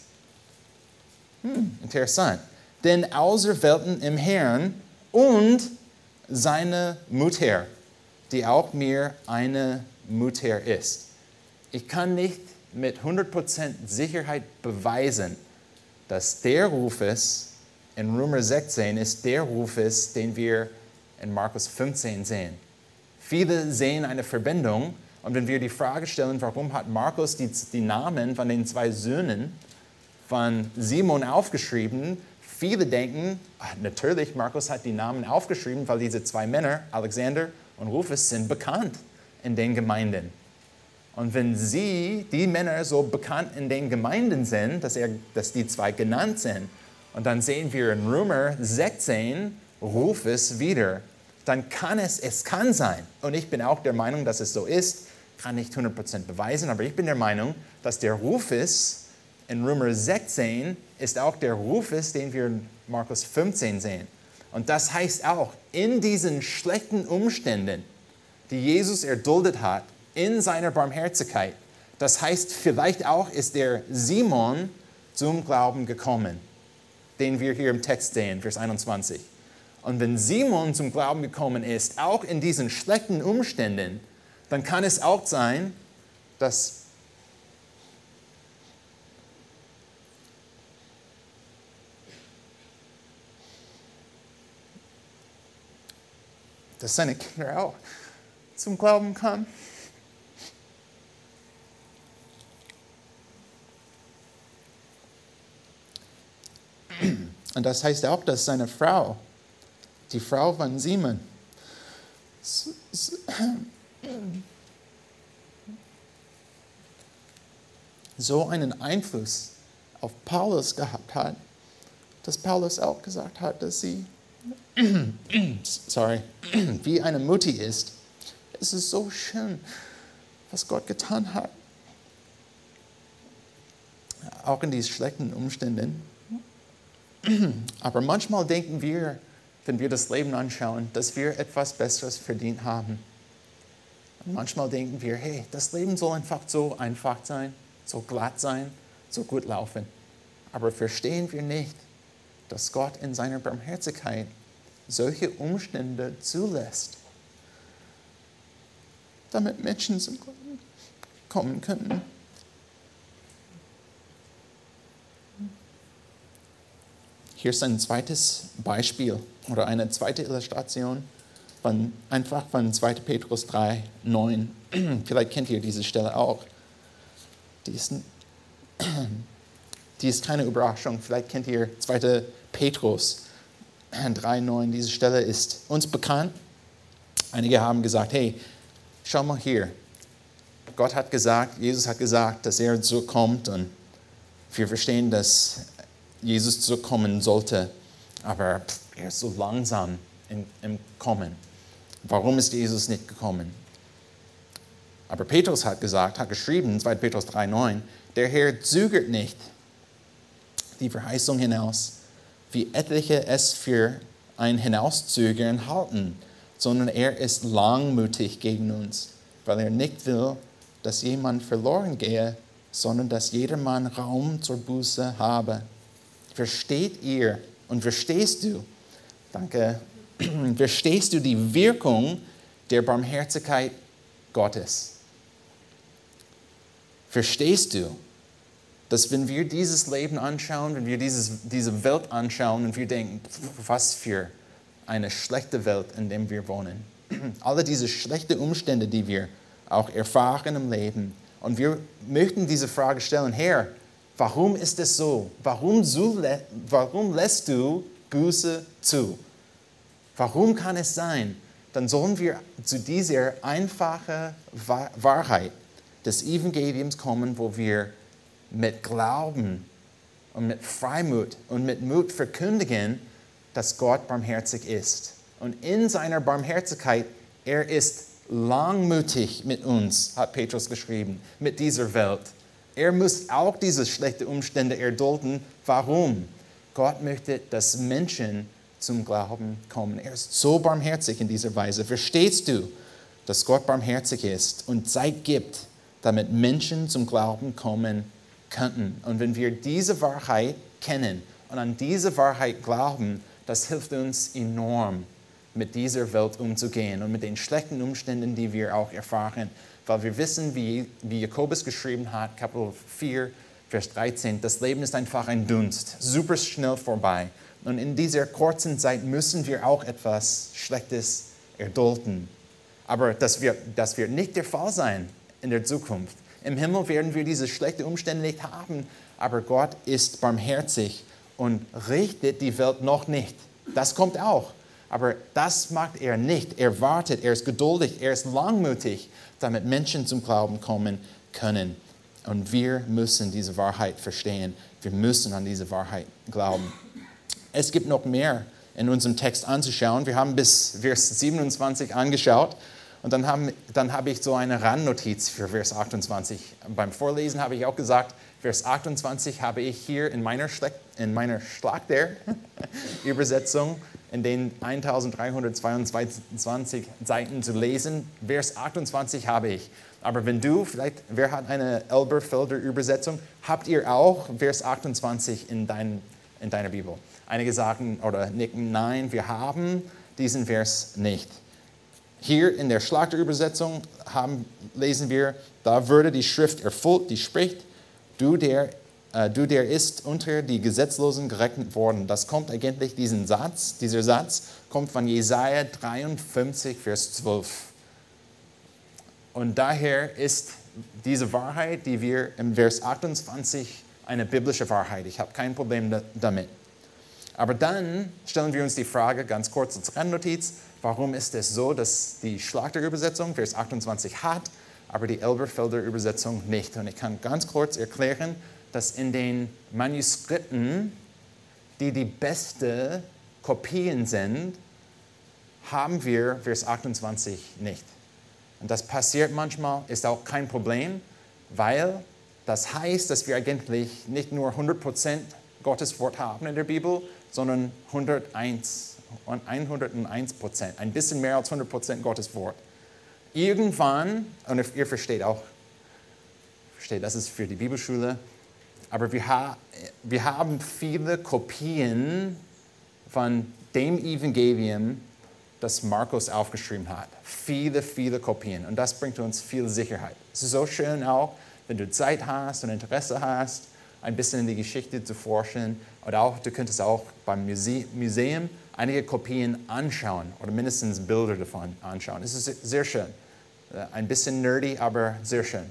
A: Hm, interessant. Den Auserwählten im Herrn und seine Mutter die auch mir eine Mutter ist. Ich kann nicht mit 100% Sicherheit beweisen, dass der Rufus in Römer 16 ist der Rufus, den wir in Markus 15 sehen. Viele sehen eine Verbindung und wenn wir die Frage stellen, warum hat Markus die, die Namen von den zwei Söhnen von Simon aufgeschrieben, viele denken, ach, natürlich, Markus hat die Namen aufgeschrieben, weil diese zwei Männer, Alexander und Rufus, sind bekannt in den Gemeinden. Und wenn sie, die Männer, so bekannt in den Gemeinden sind, dass, er, dass die zwei genannt sind, und dann sehen wir in Römer 16 Rufus wieder, dann kann es, es kann sein, und ich bin auch der Meinung, dass es so ist, kann nicht 100% beweisen, aber ich bin der Meinung, dass der Rufus in Römer 16 ist auch der Rufus, den wir in Markus 15 sehen. Und das heißt auch, in diesen schlechten Umständen, die Jesus erduldet hat, in seiner Barmherzigkeit, das heißt, vielleicht auch ist der Simon zum Glauben gekommen, den wir hier im Text sehen, Vers 21. Und wenn Simon zum Glauben gekommen ist, auch in diesen schlechten Umständen, dann kann es auch sein, dass dass seine Kinder auch zum Glauben kamen. Und das heißt auch, dass seine Frau, die Frau von Simon, so einen Einfluss auf Paulus gehabt hat, dass Paulus auch gesagt hat, dass sie, [coughs] sorry, [coughs] wie eine Mutti ist. Es ist so schön, was Gott getan hat. Auch in diesen schlechten Umständen. Aber manchmal denken wir, wenn wir das Leben anschauen, dass wir etwas Besseres verdient haben. Und manchmal denken wir, hey, das Leben soll einfach so einfach sein, so glatt sein, so gut laufen. Aber verstehen wir nicht, dass Gott in seiner Barmherzigkeit solche Umstände zulässt, damit Menschen zum Glauben kommen können. Hier ist ein zweites Beispiel oder eine zweite Illustration von, einfach von 2. Petrus 3, 9. [clears throat] Vielleicht kennt ihr diese Stelle auch. Die ist, die ist keine Überraschung. Vielleicht kennt ihr 2. Petrus 3, 9. Diese Stelle ist uns bekannt. Einige haben gesagt, hey, schau mal hier. Gott hat gesagt, Jesus hat gesagt, dass er so kommt und wir verstehen, dass Jesus zurückkommen sollte, aber er ist so langsam im Kommen. Warum ist Jesus nicht gekommen? Aber Petrus hat gesagt, hat geschrieben, 2. Petrus 3,9, der Herr zögert nicht die Verheißung hinaus, wie etliche es für ein Hinauszögern halten, sondern er ist langmutig gegen uns, weil er nicht will, dass jemand verloren gehe, sondern dass jedermann Raum zur Buße habe. Versteht ihr und verstehst du, danke, [clears throat] verstehst du die Wirkung der Barmherzigkeit Gottes? Verstehst du, dass wenn wir dieses Leben anschauen, wenn wir dieses, diese Welt anschauen und wir denken, was für eine schlechte Welt, in der wir wohnen, [clears throat] alle diese schlechten Umstände, die wir auch erfahren im Leben, und wir möchten diese Frage stellen, Herr, Warum ist es so? Warum, warum lässt du Buße zu? Warum kann es sein? Dann sollen wir zu dieser einfachen Wahrheit des Evangeliums kommen, wo wir mit Glauben und mit Freimut und mit Mut verkündigen, dass Gott barmherzig ist. Und in seiner Barmherzigkeit, er ist langmutig mit uns, hat Petrus geschrieben, mit dieser Welt. Er muss auch diese schlechten Umstände erdulden. Warum? Gott möchte, dass Menschen zum Glauben kommen. Er ist so barmherzig in dieser Weise. Verstehst du, dass Gott barmherzig ist und Zeit gibt, damit Menschen zum Glauben kommen könnten? Und wenn wir diese Wahrheit kennen und an diese Wahrheit glauben, das hilft uns enorm, mit dieser Welt umzugehen und mit den schlechten Umständen, die wir auch erfahren weil wir wissen, wie, wie Jakobus geschrieben hat, Kapitel 4, Vers 13, das Leben ist einfach ein Dunst, super schnell vorbei. Und in dieser kurzen Zeit müssen wir auch etwas Schlechtes erdulden. Aber das wird, das wird nicht der Fall sein in der Zukunft. Im Himmel werden wir diese schlechten Umstände nicht haben, aber Gott ist barmherzig und richtet die Welt noch nicht. Das kommt auch. Aber das macht er nicht. Er wartet, er ist geduldig, er ist langmütig, damit Menschen zum Glauben kommen können. Und wir müssen diese Wahrheit verstehen. Wir müssen an diese Wahrheit glauben. Es gibt noch mehr in unserem Text anzuschauen. Wir haben bis Vers 27 angeschaut. Und dann, haben, dann habe ich so eine Randnotiz für Vers 28. Beim Vorlesen habe ich auch gesagt, Vers 28 habe ich hier in meiner, Schlag, in meiner Schlachter-Übersetzung [laughs] in den 1322 Seiten zu lesen. Vers 28 habe ich. Aber wenn du, vielleicht, wer hat eine Elberfelder Übersetzung, habt ihr auch Vers 28 in, dein, in deiner Bibel? Einige sagen oder nicken, nein, wir haben diesen Vers nicht. Hier in der Schlachterübersetzung haben, lesen wir, da würde die Schrift erfüllt, die spricht, du der, äh, du der ist unter die Gesetzlosen gerechnet worden. Das kommt eigentlich, diesen Satz, dieser Satz kommt von Jesaja 53, Vers 12. Und daher ist diese Wahrheit, die wir im Vers 28, eine biblische Wahrheit. Ich habe kein Problem damit. Aber dann stellen wir uns die Frage, ganz kurz als Randnotiz, Warum ist es so, dass die Schlachterübersetzung Vers 28 hat, aber die Elberfelder Übersetzung nicht? Und ich kann ganz kurz erklären, dass in den Manuskripten, die die beste Kopien sind, haben wir Vers 28 nicht. Und das passiert manchmal, ist auch kein Problem, weil das heißt, dass wir eigentlich nicht nur 100% Gottes Wort haben in der Bibel, sondern 101 101 Prozent, ein bisschen mehr als 100 Prozent Gottes Wort. Irgendwann, und ihr versteht auch, versteht, das ist für die Bibelschule, aber wir, ha, wir haben viele Kopien von dem Evangelium, das Markus aufgeschrieben hat. Viele, viele Kopien. Und das bringt uns viel Sicherheit. Es ist so schön auch, wenn du Zeit hast und Interesse hast, ein bisschen in die Geschichte zu forschen. Oder auch, du könntest auch beim Museum einige Kopien anschauen oder mindestens Bilder davon anschauen. Es ist sehr schön. Äh, ein bisschen nerdy, aber sehr schön.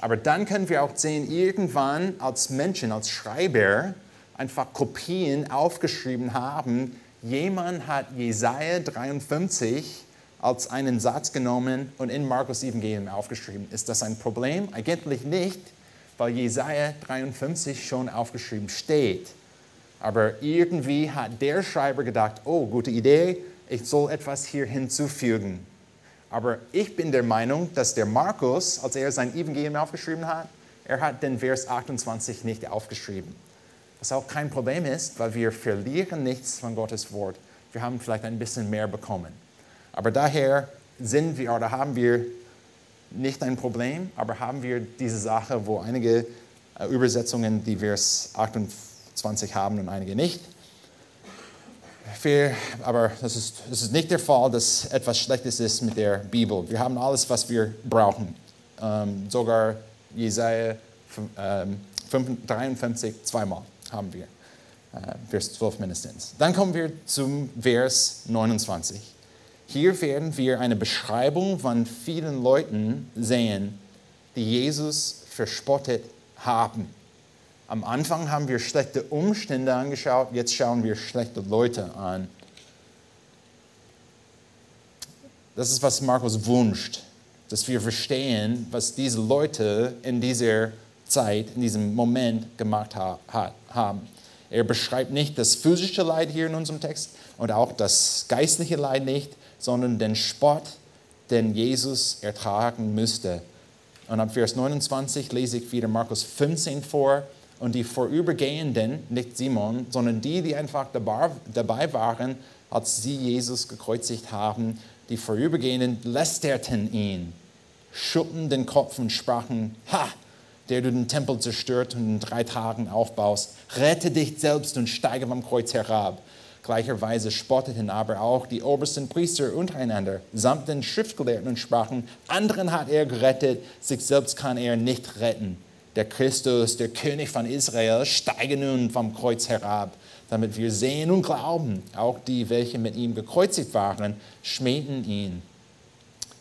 A: Aber dann können wir auch sehen, irgendwann als Menschen, als Schreiber, einfach Kopien aufgeschrieben haben. Jemand hat Jesaja 53 als einen Satz genommen und in Markus Evangelium aufgeschrieben. Ist das ein Problem? Eigentlich nicht, weil Jesaja 53 schon aufgeschrieben steht. Aber irgendwie hat der Schreiber gedacht, oh, gute Idee, ich soll etwas hier hinzufügen. Aber ich bin der Meinung, dass der Markus, als er sein Evangelium aufgeschrieben hat, er hat den Vers 28 nicht aufgeschrieben. Was auch kein Problem ist, weil wir verlieren nichts von Gottes Wort. Wir haben vielleicht ein bisschen mehr bekommen. Aber daher sind wir oder haben wir nicht ein Problem, aber haben wir diese Sache, wo einige äh, Übersetzungen die Vers 28 20 haben und einige nicht. Wir, aber das ist, das ist nicht der Fall, dass etwas Schlechtes ist mit der Bibel. Wir haben alles, was wir brauchen. Ähm, sogar Jesaja ähm, 53 zweimal haben wir. Äh, Vers 12 mindestens. Dann kommen wir zum Vers 29. Hier werden wir eine Beschreibung von vielen Leuten sehen, die Jesus verspottet haben. Am Anfang haben wir schlechte Umstände angeschaut, jetzt schauen wir schlechte Leute an. Das ist, was Markus wünscht, dass wir verstehen, was diese Leute in dieser Zeit, in diesem Moment gemacht haben. Er beschreibt nicht das physische Leid hier in unserem Text und auch das geistliche Leid nicht, sondern den Spott, den Jesus ertragen müsste. Und ab Vers 29 lese ich wieder Markus 15 vor. Und die Vorübergehenden, nicht Simon, sondern die, die einfach dabei waren, als sie Jesus gekreuzigt haben, die Vorübergehenden lästerten ihn, schüttelten den Kopf und sprachen, ha, der du den Tempel zerstört und in drei Tagen aufbaust, rette dich selbst und steige vom Kreuz herab. Gleicherweise spotteten aber auch die obersten Priester untereinander, samt den Schriftgelehrten und sprachen, anderen hat er gerettet, sich selbst kann er nicht retten der Christus, der König von Israel, steige nun vom Kreuz herab, damit wir sehen und glauben. Auch die, welche mit ihm gekreuzigt waren, schmähten ihn.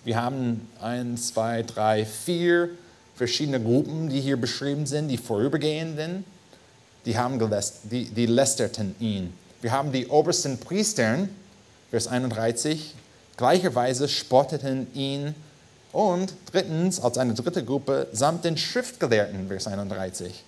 A: Wir haben eins, zwei, drei, vier verschiedene Gruppen, die hier beschrieben sind, die Vorübergehenden, die, haben geläst, die, die lästerten ihn. Wir haben die obersten Priestern, Vers 31, gleicherweise spotteten ihn. Und drittens, als eine dritte Gruppe, samt den Schriftgelehrten, Vers 31.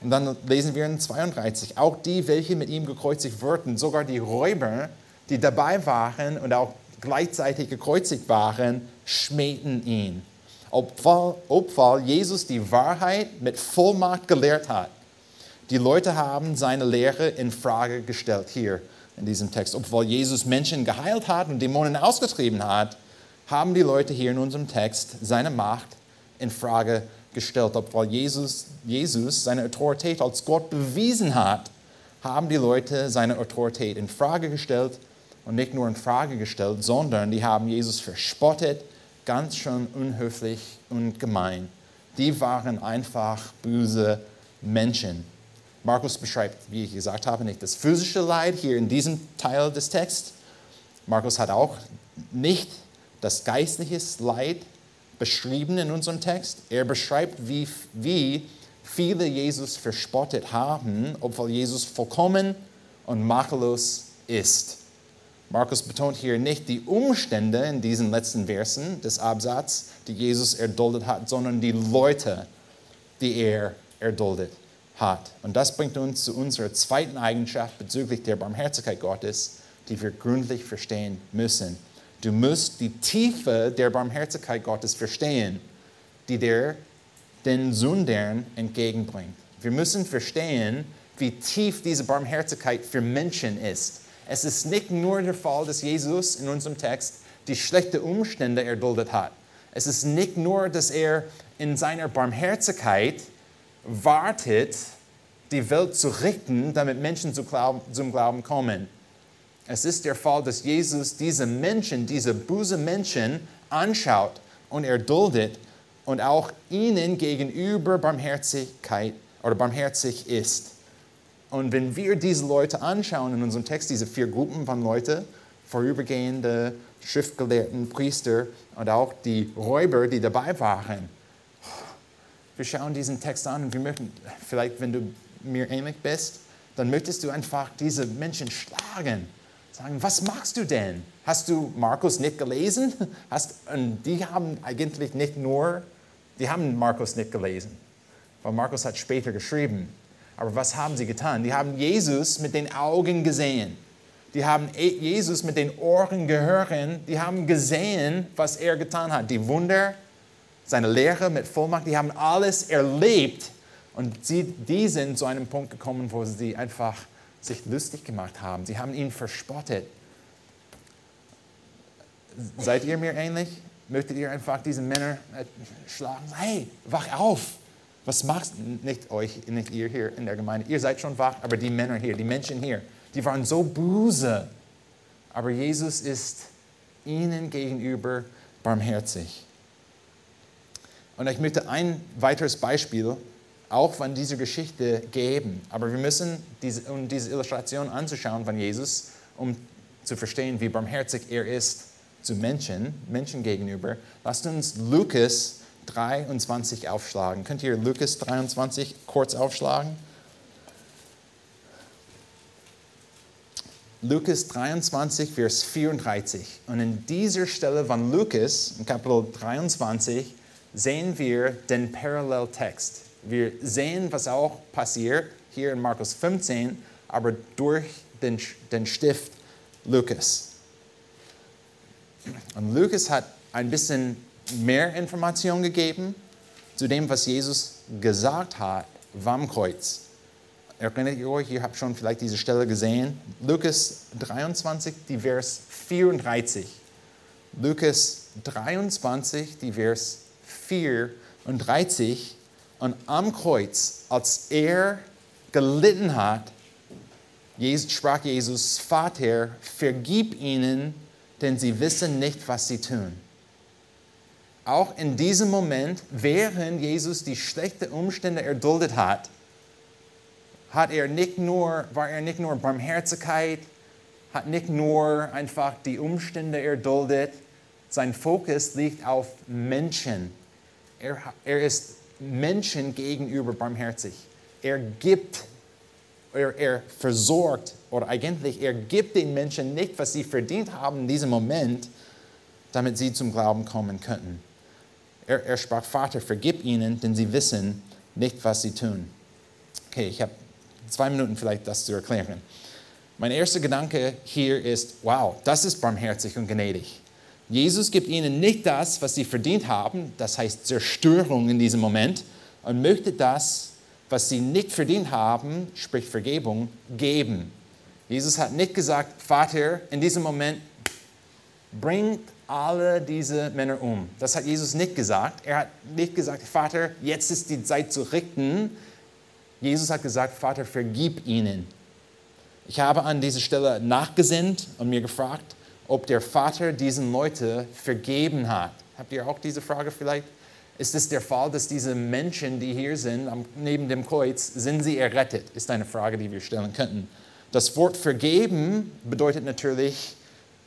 A: Und dann lesen wir in 32, auch die, welche mit ihm gekreuzigt wurden, sogar die Räuber, die dabei waren und auch gleichzeitig gekreuzigt waren, schmähten ihn. Obwohl, obwohl Jesus die Wahrheit mit Vollmacht gelehrt hat. Die Leute haben seine Lehre in Frage gestellt hier in diesem Text. Obwohl Jesus Menschen geheilt hat und Dämonen ausgetrieben hat, haben die Leute hier in unserem Text seine Macht in Frage gestellt. Obwohl Jesus, Jesus seine Autorität als Gott bewiesen hat, haben die Leute seine Autorität in Frage gestellt und nicht nur in Frage gestellt, sondern die haben Jesus verspottet, ganz schön unhöflich und gemein. Die waren einfach böse Menschen. Markus beschreibt, wie ich gesagt habe, nicht das physische Leid hier in diesem Teil des Texts. Markus hat auch nicht das geistliche Leid beschrieben in unserem Text. Er beschreibt, wie, wie viele Jesus verspottet haben, obwohl Jesus vollkommen und makellos ist. Markus betont hier nicht die Umstände in diesen letzten Versen des Absatzes, die Jesus erduldet hat, sondern die Leute, die er erduldet hat. Und das bringt uns zu unserer zweiten Eigenschaft bezüglich der Barmherzigkeit Gottes, die wir gründlich verstehen müssen. Du musst die Tiefe der Barmherzigkeit Gottes verstehen, die der den Sündern entgegenbringt. Wir müssen verstehen, wie tief diese Barmherzigkeit für Menschen ist. Es ist nicht nur der Fall, dass Jesus in unserem Text die schlechten Umstände erduldet hat. Es ist nicht nur, dass er in seiner Barmherzigkeit wartet, die Welt zu richten, damit Menschen zum Glauben kommen. Es ist der Fall, dass Jesus diese Menschen, diese böse Menschen anschaut und erduldet und auch ihnen gegenüber Barmherzigkeit oder barmherzig ist. Und wenn wir diese Leute anschauen in unserem Text, diese vier Gruppen von Leuten, vorübergehende Schriftgelehrten, Priester und auch die Räuber, die dabei waren, wir schauen diesen Text an und wir möchten, vielleicht wenn du mir ähnlich bist, dann möchtest du einfach diese Menschen schlagen. Sagen, was machst du denn? Hast du Markus nicht gelesen? [laughs] Hast, und die haben eigentlich nicht nur, die haben Markus nicht gelesen, weil Markus hat später geschrieben. Aber was haben sie getan? Die haben Jesus mit den Augen gesehen. Die haben e- Jesus mit den Ohren gehört. Die haben gesehen, was er getan hat. Die Wunder, seine Lehre mit Vollmacht, die haben alles erlebt. Und sie, die sind zu einem Punkt gekommen, wo sie einfach sich lustig gemacht haben. Sie haben ihn verspottet. Seid ihr mir ähnlich? Möchtet ihr einfach diese Männer äh, schlagen? Hey, wach auf! Was machst du? Nicht euch, nicht ihr hier in der Gemeinde. Ihr seid schon wach, aber die Männer hier, die Menschen hier, die waren so böse. Aber Jesus ist ihnen gegenüber barmherzig. Und ich möchte ein weiteres Beispiel auch von dieser Geschichte geben. Aber wir müssen, diese, um diese Illustration anzuschauen von Jesus, um zu verstehen, wie barmherzig er ist zu Menschen, Menschen gegenüber, lasst uns Lukas 23 aufschlagen. Könnt ihr Lukas 23 kurz aufschlagen? Lukas 23, Vers 34. Und in dieser Stelle von Lukas, in Kapitel 23, sehen wir den Paralleltext. Wir sehen, was auch passiert hier in Markus 15, aber durch den, den Stift Lukas. Und Lukas hat ein bisschen mehr Informationen gegeben zu dem, was Jesus gesagt hat beim Kreuz. Erinnert ihr euch, ihr habt schon vielleicht diese Stelle gesehen. Lukas 23, die Vers 34. Lukas 23, die Vers 34. Und am Kreuz, als er gelitten hat, sprach Jesus, Vater, vergib ihnen, denn sie wissen nicht, was sie tun. Auch in diesem Moment, während Jesus die schlechten Umstände erduldet hat, hat er nicht nur, war er nicht nur Barmherzigkeit, hat nicht nur einfach die Umstände erduldet, sein Fokus liegt auf Menschen. Er, er ist Menschen gegenüber barmherzig. Er gibt, er, er versorgt oder eigentlich er gibt den Menschen nicht, was sie verdient haben in diesem Moment, damit sie zum Glauben kommen könnten. Er, er sprach, Vater, vergib ihnen, denn sie wissen nicht, was sie tun. Okay, ich habe zwei Minuten vielleicht das zu erklären. Mein erster Gedanke hier ist, wow, das ist barmherzig und gnädig. Jesus gibt ihnen nicht das, was sie verdient haben, das heißt Zerstörung in diesem Moment, und möchte das, was sie nicht verdient haben, sprich Vergebung, geben. Jesus hat nicht gesagt, Vater, in diesem Moment bringt alle diese Männer um. Das hat Jesus nicht gesagt. Er hat nicht gesagt, Vater, jetzt ist die Zeit zu richten. Jesus hat gesagt, Vater, vergib ihnen. Ich habe an dieser Stelle nachgesinnt und mir gefragt, ob der Vater diesen Leute vergeben hat. Habt ihr auch diese Frage vielleicht? Ist es der Fall, dass diese Menschen, die hier sind, neben dem Kreuz, sind sie errettet? Ist eine Frage, die wir stellen könnten. Das Wort vergeben bedeutet natürlich,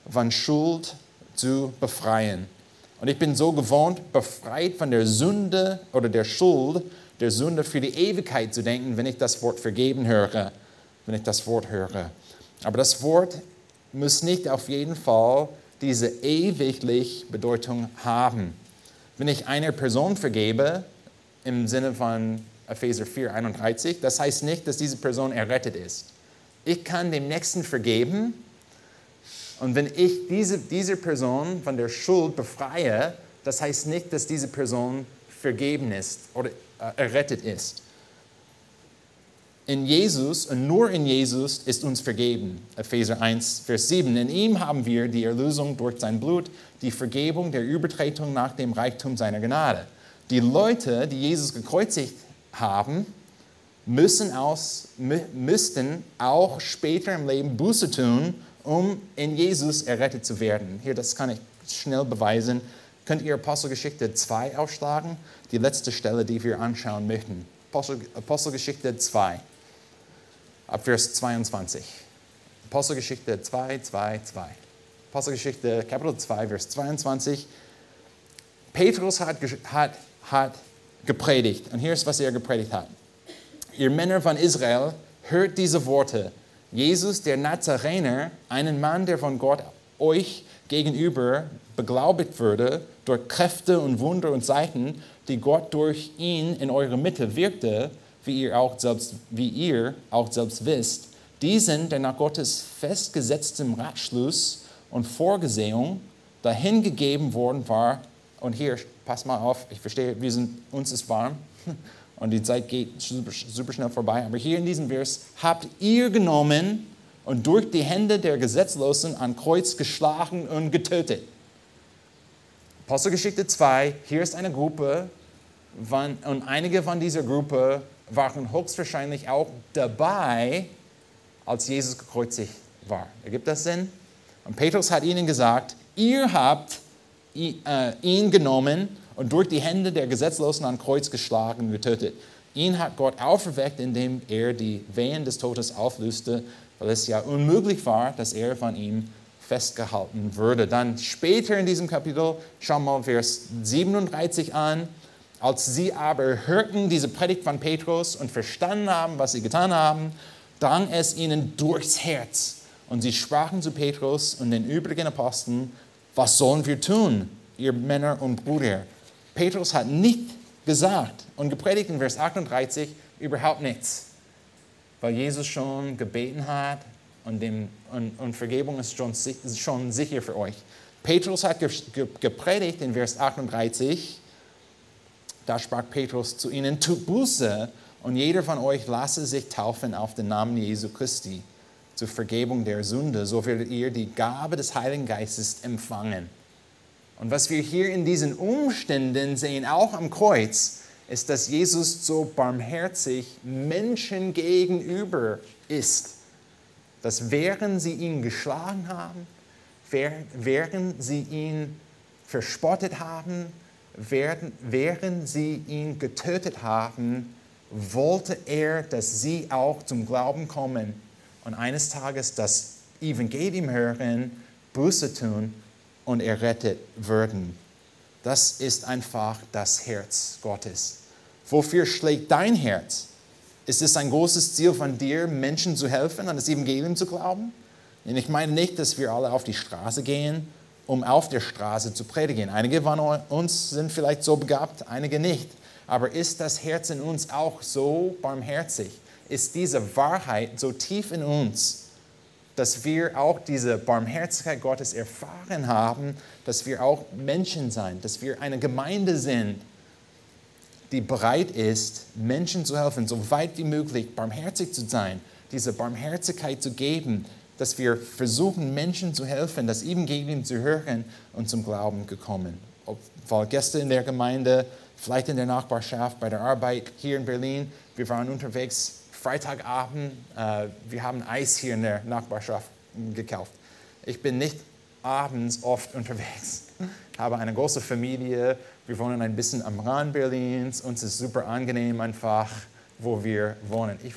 A: von Schuld zu befreien. Und ich bin so gewohnt, befreit von der Sünde oder der Schuld, der Sünde für die Ewigkeit zu denken, wenn ich das Wort vergeben höre, wenn ich das Wort höre. Aber das Wort muss nicht auf jeden Fall diese ewiglich Bedeutung haben. Wenn ich einer Person vergebe, im Sinne von Epheser 4, 31, das heißt nicht, dass diese Person errettet ist. Ich kann dem Nächsten vergeben und wenn ich diese, diese Person von der Schuld befreie, das heißt nicht, dass diese Person vergeben ist oder äh, errettet ist in Jesus und nur in Jesus ist uns vergeben. Epheser 1, Vers 7. In ihm haben wir die Erlösung durch sein Blut, die Vergebung der Übertretung nach dem Reichtum seiner Gnade. Die Leute, die Jesus gekreuzigt haben, müssen aus, müssten auch später im Leben Buße tun, um in Jesus errettet zu werden. Hier, das kann ich schnell beweisen. Könnt ihr Apostelgeschichte 2 aufschlagen? Die letzte Stelle, die wir anschauen möchten. Apostelgeschichte 2 ab Vers 22. Apostelgeschichte 2, 2, 2. Apostelgeschichte Kapitel 2, Vers 22. Petrus hat, hat, hat gepredigt. Und hier ist, was er gepredigt hat. Ihr Männer von Israel, hört diese Worte. Jesus, der Nazarener, einen Mann, der von Gott euch gegenüber beglaubigt würde, durch Kräfte und Wunder und Zeichen, die Gott durch ihn in eure Mitte wirkte, wie ihr auch selbst, wie ihr auch selbst wisst, diesen, der nach Gottes festgesetztem Ratschluss und Vorgesehung dahingegeben worden war, und hier, pass mal auf, ich verstehe, wir sind, uns ist warm [laughs] und die Zeit geht super, super schnell vorbei, aber hier in diesem Vers, habt ihr genommen und durch die Hände der Gesetzlosen an Kreuz geschlagen und getötet. Apostelgeschichte 2, hier ist eine Gruppe, und einige von dieser Gruppe waren höchstwahrscheinlich auch dabei, als Jesus gekreuzigt war. Ergibt das Sinn? Und Petrus hat ihnen gesagt, ihr habt äh, ihn genommen und durch die Hände der Gesetzlosen an Kreuz geschlagen und getötet. Ihn hat Gott auferweckt, indem er die Wehen des Todes auflöste, weil es ja unmöglich war, dass er von ihm festgehalten würde. Dann später in diesem Kapitel, schauen wir Vers 37 an, als sie aber hörten diese Predigt von Petrus und verstanden haben, was sie getan haben, drang es ihnen durchs Herz. Und sie sprachen zu Petrus und den übrigen Aposteln, was sollen wir tun, ihr Männer und Brüder? Petrus hat nicht gesagt und gepredigt in Vers 38 überhaupt nichts, weil Jesus schon gebeten hat und, dem, und, und Vergebung ist schon, schon sicher für euch. Petrus hat gepredigt in Vers 38, da sprach Petrus zu ihnen, tut Buße und jeder von euch lasse sich taufen auf den Namen Jesu Christi zur Vergebung der Sünde, so werdet ihr die Gabe des Heiligen Geistes empfangen. Und was wir hier in diesen Umständen sehen, auch am Kreuz, ist, dass Jesus so barmherzig Menschen gegenüber ist, dass während sie ihn geschlagen haben, während sie ihn verspottet haben, während, sie ihn getötet haben, wollte er, dass sie auch zum Glauben kommen und eines Tages das Evangelium hören, Buße tun und errettet würden. Das ist einfach das Herz Gottes. Wofür schlägt dein Herz? Ist es ein großes Ziel von dir, Menschen zu helfen, an das Evangelium zu glauben? Und ich meine nicht, dass wir alle auf die Straße gehen, um auf der Straße zu predigen. Einige von uns sind vielleicht so begabt, einige nicht. Aber ist das Herz in uns auch so barmherzig? Ist diese Wahrheit so tief in uns, dass wir auch diese Barmherzigkeit Gottes erfahren haben, dass wir auch Menschen sein, dass wir eine Gemeinde sind, die bereit ist, Menschen zu helfen, so weit wie möglich barmherzig zu sein, diese Barmherzigkeit zu geben, dass wir versuchen, Menschen zu helfen, das Evangelium zu hören und zum Glauben gekommen. Weil Gäste in der Gemeinde, vielleicht in der Nachbarschaft, bei der Arbeit hier in Berlin, wir waren unterwegs Freitagabend, äh, wir haben Eis hier in der Nachbarschaft gekauft. Ich bin nicht abends oft unterwegs, [laughs] habe eine große Familie, wir wohnen ein bisschen am Rand Berlins, uns ist super angenehm einfach, wo wir wohnen. Ich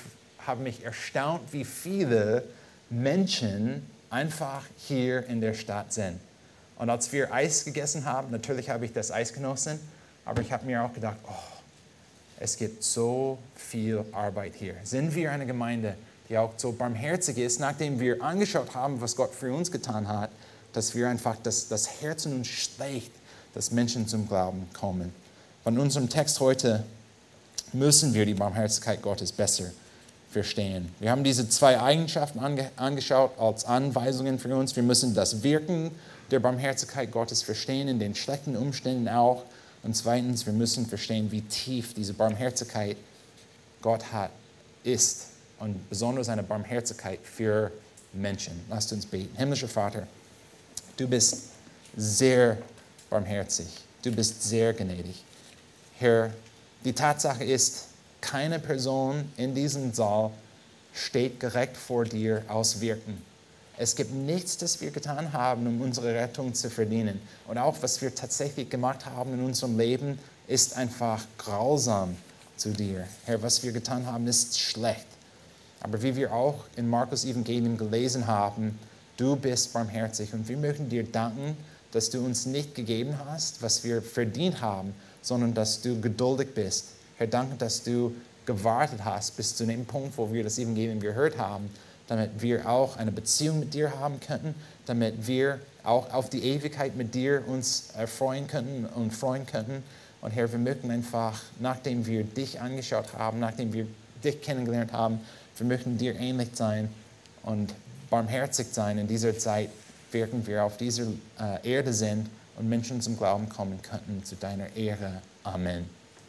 A: habe mich erstaunt, wie viele Menschen einfach hier in der Stadt sind. Und als wir Eis gegessen haben, natürlich habe ich das Eis genossen, aber ich habe mir auch gedacht, oh, es gibt so viel Arbeit hier. Sind wir eine Gemeinde, die auch so barmherzig ist, nachdem wir angeschaut haben, was Gott für uns getan hat, dass wir einfach das, das Herz in uns schlägt dass Menschen zum Glauben kommen. Von unserem Text heute müssen wir die Barmherzigkeit Gottes besser verstehen. Wir haben diese zwei Eigenschaften ange angeschaut als Anweisungen für uns. Wir müssen das Wirken der Barmherzigkeit Gottes verstehen, in den schlechten Umständen auch. Und zweitens, wir müssen verstehen, wie tief diese Barmherzigkeit Gott hat, ist. Und besonders eine Barmherzigkeit für Menschen. Lasst uns beten. Himmlischer Vater, du bist sehr barmherzig. Du bist sehr gnädig. Herr, die Tatsache ist, keine Person in diesem Saal steht direkt vor dir aus Wirken. Es gibt nichts, das wir getan haben, um unsere Rettung zu verdienen. Und auch was wir tatsächlich gemacht haben in unserem Leben, ist einfach grausam zu dir. Herr, was wir getan haben, ist schlecht. Aber wie wir auch in Markus Evangelium gelesen haben, du bist barmherzig. Und wir möchten dir danken, dass du uns nicht gegeben hast, was wir verdient haben, sondern dass du geduldig bist. Herr, danke, dass du gewartet hast bis zu dem Punkt, wo wir das Evangelium gehört haben, damit wir auch eine Beziehung mit dir haben könnten, damit wir auch auf die Ewigkeit mit dir uns erfreuen könnten und freuen könnten. Und Herr, wir möchten einfach, nachdem wir dich angeschaut haben, nachdem wir dich kennengelernt haben, wir möchten dir ähnlich sein und barmherzig sein in dieser Zeit, während wir auf dieser äh, Erde sind und Menschen zum Glauben kommen könnten zu deiner Ehre. Amen.